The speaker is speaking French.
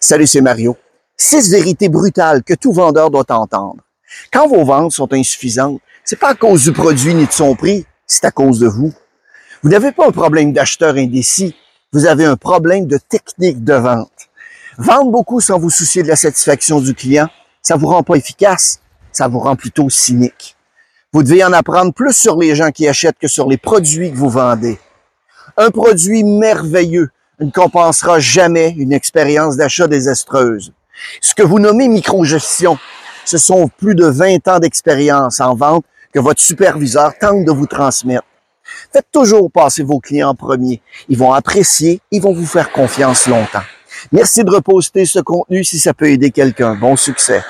Salut, c'est Mario. Six vérités brutales que tout vendeur doit entendre. Quand vos ventes sont insuffisantes, c'est pas à cause du produit ni de son prix, c'est à cause de vous. Vous n'avez pas un problème d'acheteur indécis, vous avez un problème de technique de vente. Vendre beaucoup sans vous soucier de la satisfaction du client, ça vous rend pas efficace, ça vous rend plutôt cynique. Vous devez en apprendre plus sur les gens qui achètent que sur les produits que vous vendez. Un produit merveilleux ne compensera jamais une expérience d'achat désastreuse. Ce que vous nommez microgestion, ce sont plus de 20 ans d'expérience en vente que votre superviseur tente de vous transmettre. Faites toujours passer vos clients en premier. Ils vont apprécier, ils vont vous faire confiance longtemps. Merci de reposter ce contenu si ça peut aider quelqu'un. Bon succès.